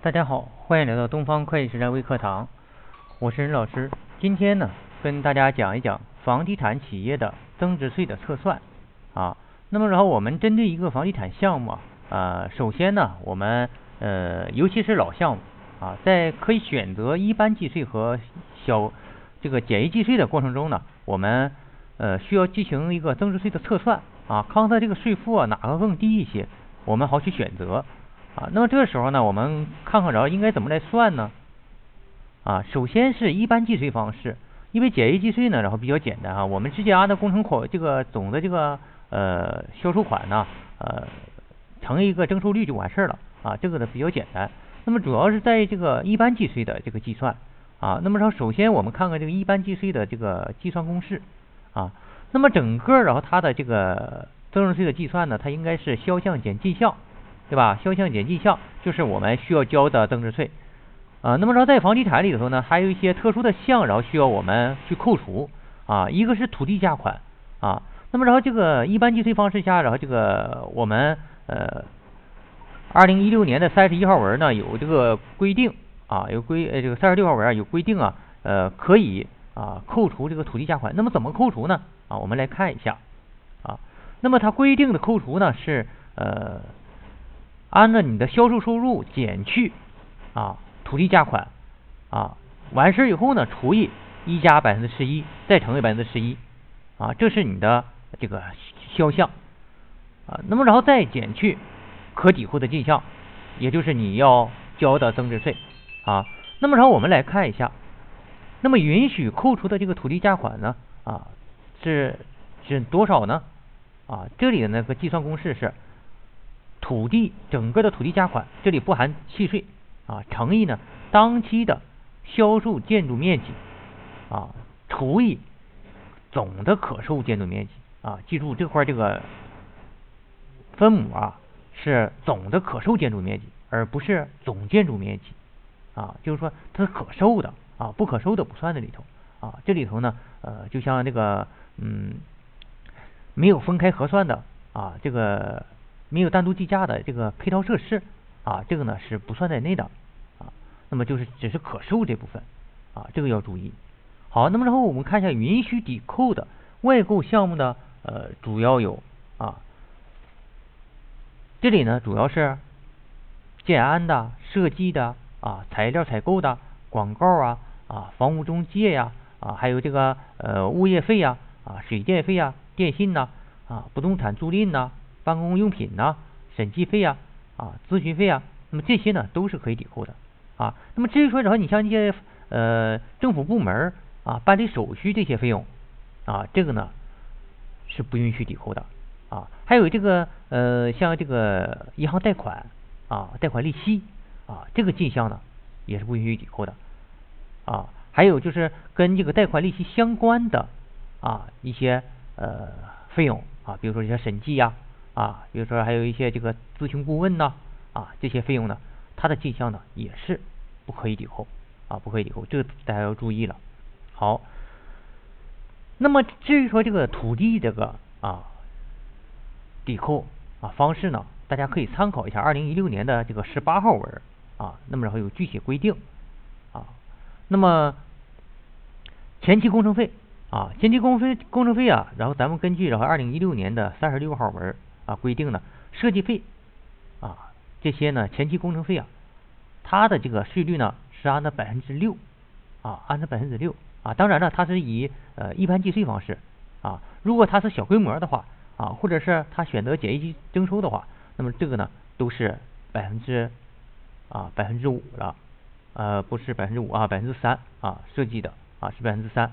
大家好，欢迎来到东方会计实战微课堂，我是任老师。今天呢，跟大家讲一讲房地产企业的增值税的测算啊。那么然后我们针对一个房地产项目啊，首先呢，我们呃，尤其是老项目啊，在可以选择一般计税和小这个简易计税的过程中呢，我们呃需要进行一个增值税的测算啊，看它这个税负啊哪个更低一些，我们好去选择。啊，那么这个时候呢，我们看看着应该怎么来算呢？啊，首先是一般计税方式，因为简易计税呢，然后比较简单啊，我们直接按照工程款这个总的这个呃销售款呢，呃乘一个征收率就完事儿了啊，这个呢比较简单。那么主要是在这个一般计税的这个计算啊，那么说首先我们看看这个一般计税的这个计算公式啊，那么整个然后它的这个增值税的计算呢，它应该是销项减进项。对吧？销项减进项就是我们需要交的增值税啊。那么说在房地产里头呢，还有一些特殊的项，然后需要我们去扣除啊。一个是土地价款啊。那么然后这个一般计税方式下，然后这个我们呃，二零一六年的三十一号文呢有这个规定啊，有规呃这个三十六号文啊有规定啊，呃可以啊扣除这个土地价款。那么怎么扣除呢？啊，我们来看一下啊。那么它规定的扣除呢是呃。按照你的销售收入减去啊土地价款啊完事以后呢除以一加百分之十一再乘以百分之十一啊这是你的这个销项啊那么然后再减去可抵扣的进项也就是你要交的增值税啊那么然后我们来看一下那么允许扣除的这个土地价款呢啊是是多少呢啊这里的那个计算公式是。土地整个的土地价款，这里不含契税啊，乘以呢当期的销售建筑面积啊，除以总的可售建筑面积啊，记住这块这个分母啊是总的可售建筑面积，而不是总建筑面积啊，就是说它是可售的啊，不可售的不算在里头啊，这里头呢呃就像这个嗯没有分开核算的啊这个。没有单独计价的这个配套设施啊，这个呢是不算在内的啊。那么就是只是可售这部分啊，这个要注意。好，那么然后我们看一下允许抵扣的外购项目呢，呃，主要有啊，这里呢主要是建安的、设计的啊、材料采购的、广告啊啊、房屋中介呀啊，还有这个呃物业费呀啊、水电费呀、电信呐啊、不动产租赁呐。办公用品呐，审计费呀，啊，咨询费啊，那么这些呢都是可以抵扣的啊。那么至于说，然后你像一些呃政府部门啊办理手续这些费用啊，这个呢是不允许抵扣的啊。还有这个呃像这个银行贷款啊，贷款利息啊，这个进项呢也是不允许抵扣的啊。还有就是跟这个贷款利息相关的啊一些呃费用啊，比如说一些审计呀。啊比如说还有一些这个咨询顾问呢，啊，这些费用呢，它的进项呢也是不可以抵扣，啊，不可以抵扣，这个大家要注意了。好，那么至于说这个土地这个啊抵扣啊方式呢，大家可以参考一下二零一六年的这个十八号文啊，那么然后有具体规定啊，那么前期工程费啊，前期工费工程费啊，然后咱们根据然后二零一六年的三十六号文。啊，规定呢，设计费啊，这些呢，前期工程费啊，它的这个税率呢是按照百分之六啊，按照百分之六啊，当然了，它是以呃一般计税方式啊，如果它是小规模的话啊，或者是它选择简易征收的话，那么这个呢都是百分之啊百分之五了，呃不是百分之五啊，百分之三啊设计的啊是百分之三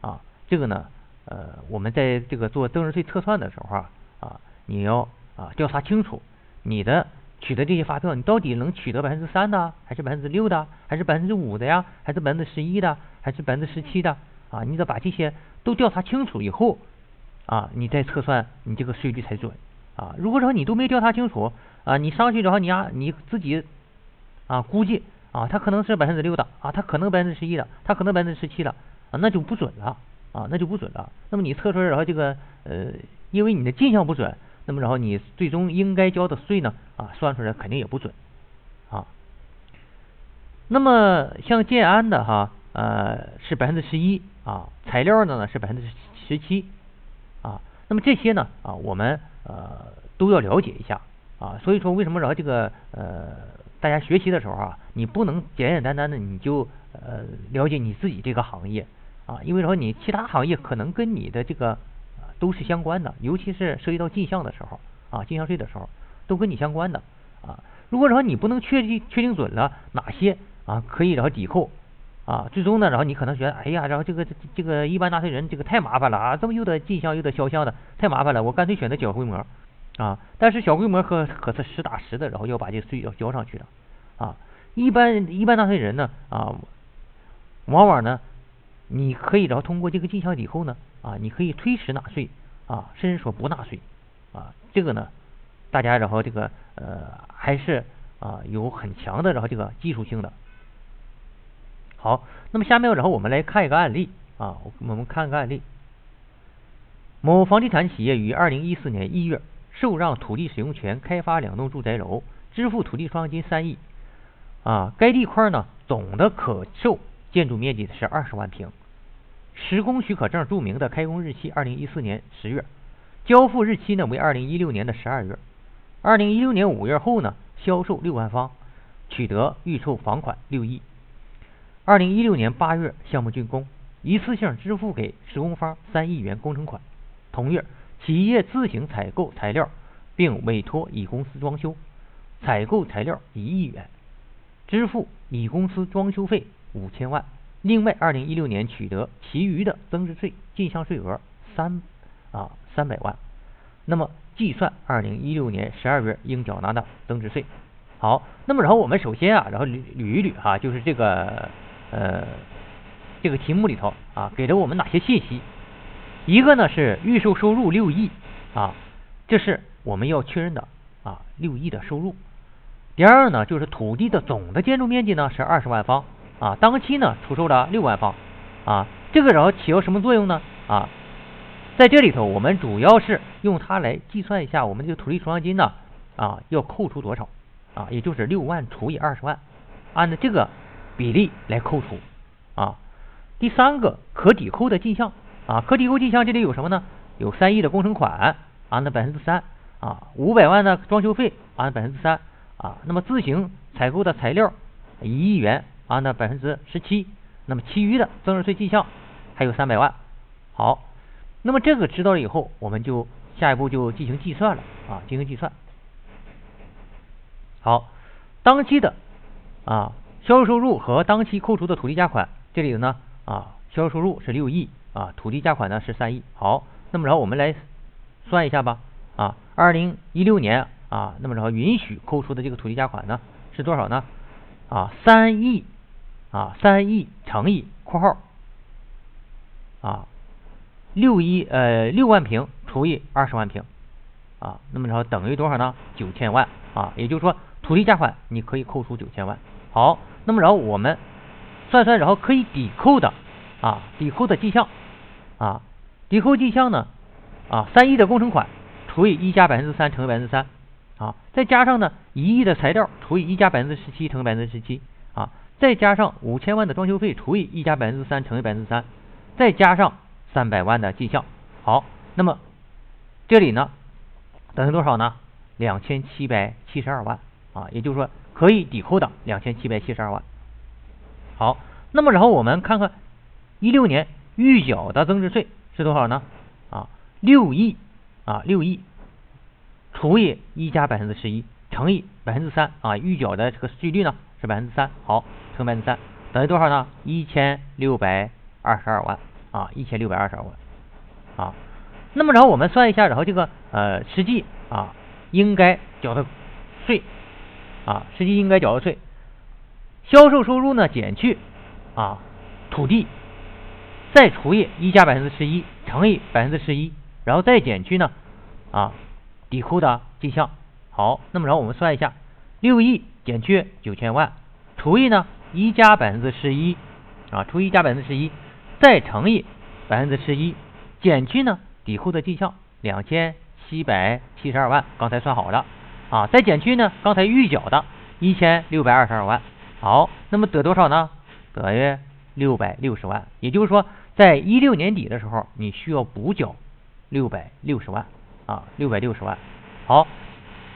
啊，这个呢呃我们在这个做增值税测算的时候啊。你要啊调查清楚你的取得这些发票，你到底能取得百分之三的，还是百分之六的，还是百分之五的呀，还是百分之十一的，还是百分之十七的啊？你得把这些都调查清楚以后啊，你再测算你这个税率才准啊。如果说你都没调查清楚啊，你上去然后你啊你自己啊估计啊，它可能是百分之六的啊，它可能百分之十一的，它可能百分之十七的啊，那就不准了啊，那就不准了。那么你测出来然后这个呃，因为你的进项不准。那么然后你最终应该交的税呢啊算出来肯定也不准啊。那么像建安的哈，呃是百分之十一啊，材料的呢是百分之十七啊。那么这些呢啊，我们呃都要了解一下啊。所以说为什么然后这个呃大家学习的时候啊，你不能简简单单的你就呃了解你自己这个行业啊，因为说你其他行业可能跟你的这个都是相关的，尤其是涉及到进项的时候啊，进项税的时候都跟你相关的啊。如果说你不能确定确定准了哪些啊可以然后抵扣啊，最终呢，然后你可能觉得哎呀，然后这个这个一般纳税人这个太麻烦了啊，这么又得进项又得销项的，太麻烦了，我干脆选择小规模啊。但是小规模可可是实打实的，然后要把这个税要交上去的啊。一般一般纳税人呢啊，往往呢，你可以然后通过这个进项抵扣呢啊，你可以推迟纳税啊，甚至说不纳税啊，这个呢。大家然后这个呃还是啊有很强的然后这个技术性的。好，那么下面然后我们来看一个案例啊，我们看个案例。某房地产企业于二零一四年一月受让土地使用权开发两栋住宅楼，支付土地出让金三亿啊。该地块呢总的可售建筑面积是二十万平，施工许可证注明的开工日期二零一四年十月，交付日期呢为二零一六年的十二月。二零一六年五月后呢，销售六万方，取得预售房款六亿。二零一六年八月，项目竣工，一次性支付给施工方三亿元工程款。同月，企业自行采购材料，并委托乙公司装修，采购材料一亿元，支付乙公司装修费五千万。另外，二零一六年取得其余的增值税进项税额三啊三百万。那么。计算二零一六年十二月应缴纳的增值税。好，那么然后我们首先啊，然后捋捋一捋哈，就是这个呃这个题目里头啊，给了我们哪些信息？一个呢是预售收入六亿啊，这是我们要确认的啊六亿的收入。第二呢就是土地的总的建筑面积呢是二十万方啊，当期呢出售了六万方啊，这个然后起到什么作用呢？啊？在这里头，我们主要是用它来计算一下我们这个土地出让金呢，啊，要扣除多少啊？也就是六万除以二十万，按照这个比例来扣除啊。第三个可抵扣的进项啊，可抵扣进项这里有什么呢？有三亿的工程款，按照百分之三啊，五百万的装修费，按百分之三啊。那么自行采购的材料一亿元，啊，那百分之十七。那么其余的增值税进项还有三百万。好。那么这个知道了以后，我们就下一步就进行计算了啊，进行计算。好，当期的啊销售收入和当期扣除的土地价款，这里的呢啊销售收入是六亿啊，土地价款呢是三亿。好，那么然后我们来算一下吧啊，二零一六年啊，那么然后允许扣除的这个土地价款呢是多少呢？啊三亿啊三亿乘以括号啊。六一呃六万平除以二十万平啊，那么然后等于多少呢？九千万啊，也就是说土地价款你可以扣除九千万。好，那么然后我们算算，然后可以抵扣的啊，抵扣的进项啊，抵扣进项呢啊，三亿的工程款除以一加百分之三乘以百分之三啊，再加上呢一亿的材料除以一加百分之十七乘百分之十七啊，再加上五千万的装修费除以一加百分之三乘以百分之三，再加上。三百万的进项，好，那么这里呢等于多少呢？两千七百七十二万啊，也就是说可以抵扣的两千七百七十二万。好，那么然后我们看看一六年预缴的增值税是多少呢？啊，六亿啊，六亿除以一加百分之十一乘以百分之三啊，预缴的这个税率呢是百分之三，好，乘百分之三等于多少呢？一千六百二十二万。啊，一千六百二十二万啊，那么然后我们算一下，然后这个呃实际啊应该缴的税啊，实际应该缴的税，销售收入呢减去啊土地，再除以一加百分之十一乘以百分之十一，然后再减去呢啊抵扣的进项。好，那么然后我们算一下，六亿减去九千万，除以呢一加百分之十一啊，除以一加百分之十一。再乘以百分之十一，减去呢抵扣的进项两千七百七十二万，刚才算好了啊。再减去呢刚才预缴的一千六百二十二万好，那么得多少呢？得约六百六十万。也就是说，在一六年底的时候，你需要补缴六百六十万啊，六百六十万。好，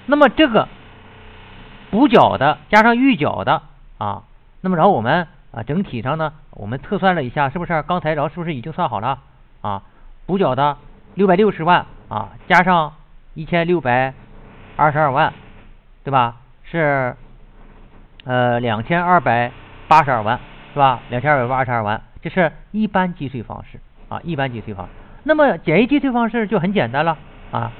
那么这个补缴的加上预缴的啊，那么然后我们啊整体上呢，我们测算了一下，是不是？刚才然后是不是已经算好了啊？补缴的六百六十万啊，加上一千六百二十二万，对吧？是。呃，两千二百八十二万是吧？两千二百八十二万，这是一般计税方式啊，一般计税方式。那么简易计税方式就很简单了啊，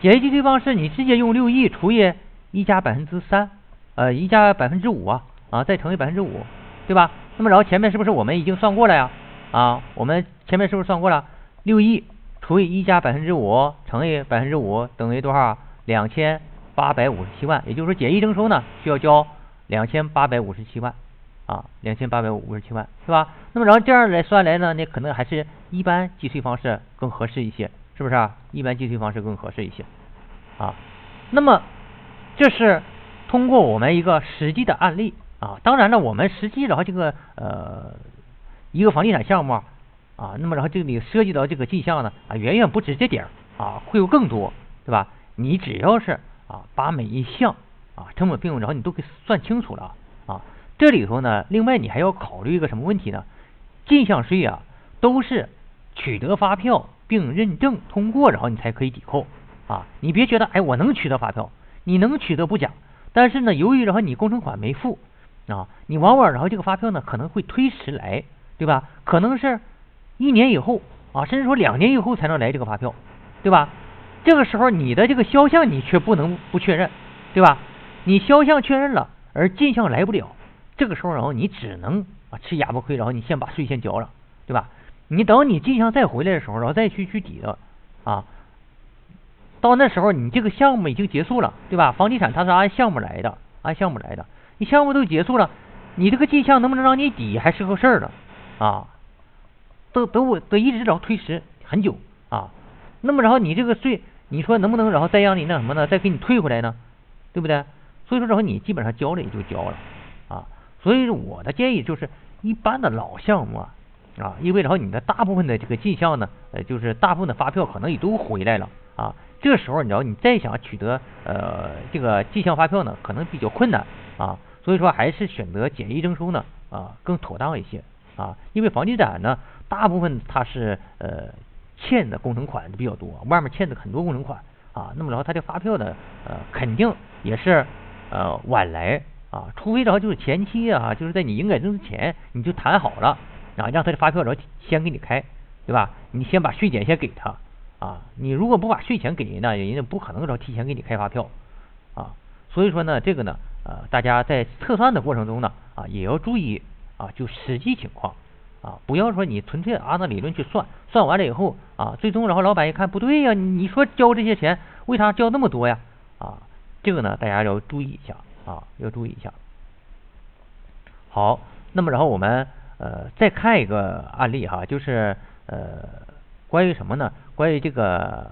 简易计税方式你直接用六亿除以一加百分之三，呃，一加百分之五啊，啊，再乘以百分之五，对吧？那么然后前面是不是我们已经算过了呀？啊，我们前面是不是算过了？六亿除以一加百分之五乘以百分之五等于多少？两千八百五十七万。也就是说，简易征收呢需要交。两千八百五十七万，啊，两千八百五十七万是吧？那么然后这样来算来呢，那可能还是一般计税方式更合适一些，是不是啊？一般计税方式更合适一些，啊，那么这是通过我们一个实际的案例啊，当然了，我们实际然后这个呃一个房地产项目啊，那么然后这里涉及到这个进项呢啊，远远不止这点儿啊，会有更多，对吧？你只要是啊把每一项。啊，成本费用，然后你都给算清楚了啊。这里头呢，另外你还要考虑一个什么问题呢？进项税啊，都是取得发票并认证通过，然后你才可以抵扣啊。你别觉得，哎，我能取得发票，你能取得不假，但是呢，由于然后你工程款没付啊，你往往然后这个发票呢可能会推迟来，对吧？可能是一年以后啊，甚至说两年以后才能来这个发票，对吧？这个时候你的这个销项你却不能不确认，对吧？你销项确认了，而进项来不了，这个时候然后你只能啊吃哑巴亏，然后你先把税先交了，对吧？你等你进项再回来的时候，然后再去去抵的啊。到那时候你这个项目已经结束了，对吧？房地产它是按项目来的，按项目来的，你项目都结束了，你这个进项能不能让你抵还是个事儿了啊？都都我都一直然后推迟很久啊。那么然后你这个税，你说能不能然后再让你那什么呢？再给你退回来呢？对不对？所以说，然后你基本上交了也就交了啊。所以我的建议就是，一般的老项目啊，啊，因为然后你的大部分的这个进项呢，呃，就是大部分的发票可能也都回来了啊。这时候，你知道你再想取得呃这个进项发票呢，可能比较困难啊。所以说，还是选择简易征收呢啊更妥当一些啊。因为房地产呢，大部分它是呃欠的工程款比较多，外面欠的很多工程款啊。那么然后它的发票呢，呃，肯定也是。呃，晚来啊，除非然后就是前期啊，就是在你营改增之前，你就谈好了啊，让他的发票然后先给你开，对吧？你先把税减先给他啊，你如果不把税钱给人呢，人家不可能然后提前给你开发票啊。所以说呢，这个呢，呃，大家在测算的过程中呢，啊，也要注意啊，就实际情况啊，不要说你纯粹按照理论去算，算完了以后啊，最终然后老板一看不对呀，你说交这些钱，为啥交那么多呀？啊？这个呢，大家要注意一下啊，要注意一下。好，那么然后我们呃再看一个案例哈，就是呃关于什么呢？关于这个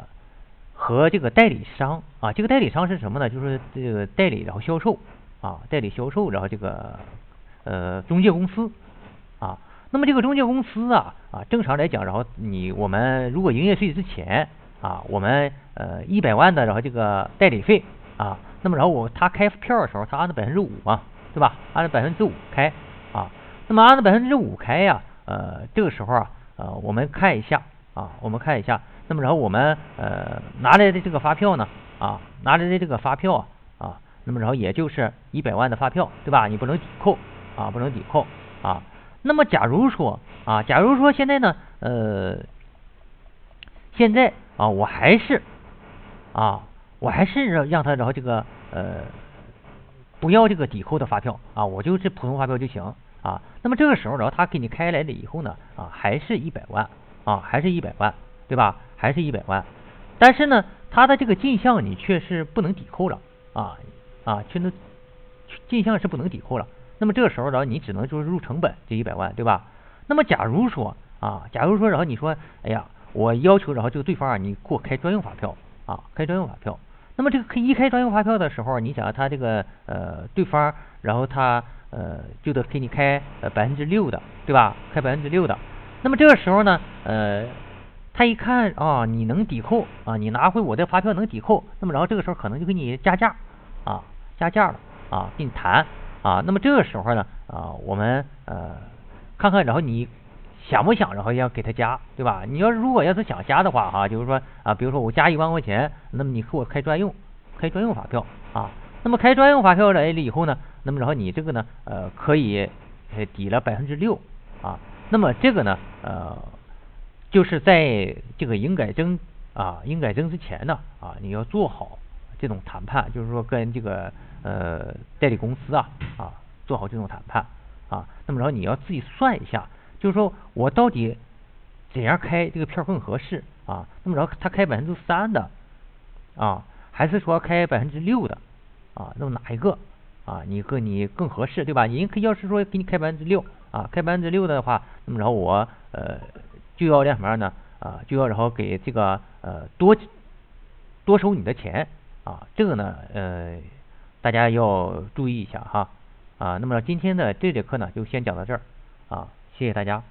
和这个代理商啊，这个代理商是什么呢？就是这个代理然后销售啊，代理销售然后这个呃中介公司啊。那么这个中介公司啊啊，正常来讲，然后你我们如果营业税之前啊，我们呃一百万的然后这个代理费。啊，那么然后我他开票的时候，他按照百分之五嘛，对吧？按照百分之五开啊，那么按照百分之五开呀，呃，这个时候啊，呃，我们看一下啊，我们看一下，那么然后我们呃拿来的这个发票呢，啊，拿来的这个发票，啊，那么然后也就是一百万的发票，对吧？你不能抵扣啊，不能抵扣啊。那么假如说啊，假如说现在呢，呃，现在啊，我还是啊。我还是让让他然后这个呃不要这个抵扣的发票啊，我就是普通发票就行啊。那么这个时候然后他给你开来了以后呢啊，还是一百万啊，还是一百万，对吧？还是一百万。但是呢，他的这个进项你却是不能抵扣了啊啊，去那进项是不能抵扣了。那么这个时候然后你只能就是入成本这一百万，对吧？那么假如说啊，假如说然后你说哎呀，我要求然后这个对方啊，你给我开专用发票啊，开专用发票。那么这个可一开专用发票的时候，你想他这个呃对方，然后他呃，就得给你开呃百分之六的，对吧？开百分之六的。那么这个时候呢，呃，他一看啊，你能抵扣啊，你拿回我的发票能抵扣，那么然后这个时候可能就给你加价啊，加价了啊，跟你谈啊。那么这个时候呢，啊，我们呃看看，然后你想不想，然后要给他加，对吧？你要如果要是想加的话哈，就是说啊，比如说我加一万块钱，那么你给我开专用，开专用发票啊。那么开专用发票来了以后呢，那么然后你这个呢，呃，可以抵了百分之六啊。那么这个呢，呃，就是在这个营改征啊，营改征之前呢，啊，你要做好这种谈判，就是说跟这个呃代理公司啊，啊，做好这种谈判啊。那么然后你要自己算一下，就是说我到底怎样开这个票更合适啊？那么然后他开百分之三的啊，还是说开百分之六的？啊，那么哪一个啊？你和你更合适，对吧？你可要是说给你开百分之六啊，开百分之六的话，那么然后我呃就要什么呢？啊，就要然后给这个呃多多收你的钱啊，这个呢呃大家要注意一下哈啊。那么今天的这节课呢就先讲到这儿啊，谢谢大家。